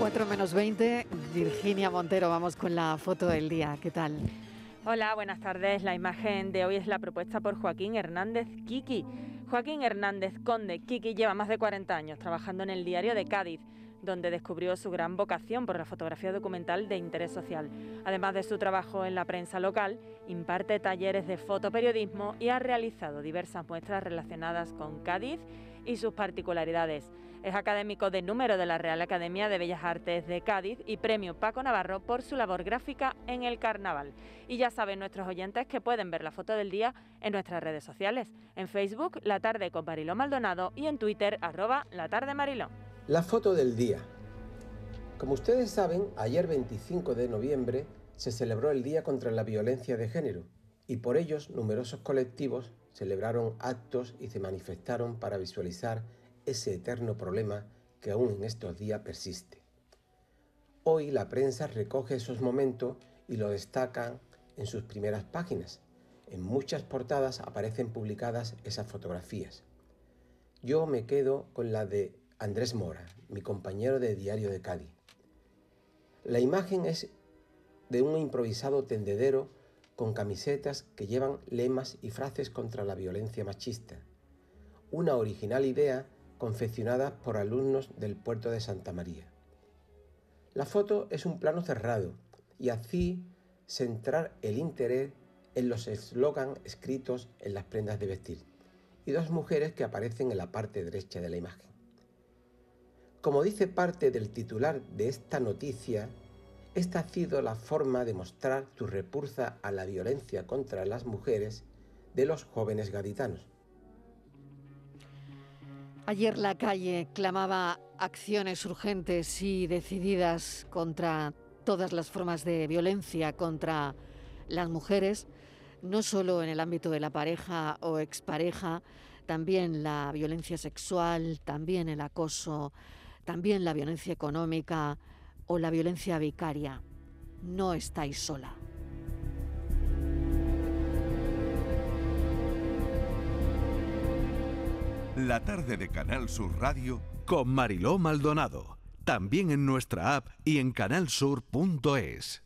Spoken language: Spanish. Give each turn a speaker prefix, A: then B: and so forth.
A: 4 menos 20, Virginia Montero, vamos con la foto del día. ¿Qué tal?
B: Hola, buenas tardes. La imagen de hoy es la propuesta por Joaquín Hernández Kiki. Joaquín Hernández Conde Kiki lleva más de 40 años trabajando en el diario de Cádiz donde descubrió su gran vocación por la fotografía documental de interés social. Además de su trabajo en la prensa local, imparte talleres de fotoperiodismo y ha realizado diversas muestras relacionadas con Cádiz y sus particularidades. Es académico de número de la Real Academia de Bellas Artes de Cádiz y premio Paco Navarro por su labor gráfica en el carnaval. Y ya saben nuestros oyentes que pueden ver la foto del día en nuestras redes sociales, en Facebook La Tarde con Mariló Maldonado y en Twitter arroba La Tarde Mariló.
C: La foto del día. Como ustedes saben, ayer 25 de noviembre se celebró el Día contra la Violencia de Género y por ellos numerosos colectivos celebraron actos y se manifestaron para visualizar ese eterno problema que aún en estos días persiste. Hoy la prensa recoge esos momentos y lo destacan en sus primeras páginas. En muchas portadas aparecen publicadas esas fotografías. Yo me quedo con la de Andrés Mora, mi compañero de Diario de Cádiz. La imagen es de un improvisado tendedero con camisetas que llevan lemas y frases contra la violencia machista. Una original idea confeccionada por alumnos del puerto de Santa María. La foto es un plano cerrado y así centrar el interés en los eslogan escritos en las prendas de vestir y dos mujeres que aparecen en la parte derecha de la imagen. Como dice parte del titular de esta noticia, esta ha sido la forma de mostrar tu repulsa a la violencia contra las mujeres de los jóvenes gaditanos.
A: Ayer la calle clamaba acciones urgentes y decididas contra todas las formas de violencia contra las mujeres, no solo en el ámbito de la pareja o expareja, también la violencia sexual, también el acoso, también la violencia económica o la violencia vicaria. No estáis sola.
D: La tarde de Canal Sur Radio con Mariló Maldonado. También en nuestra app y en canalsur.es.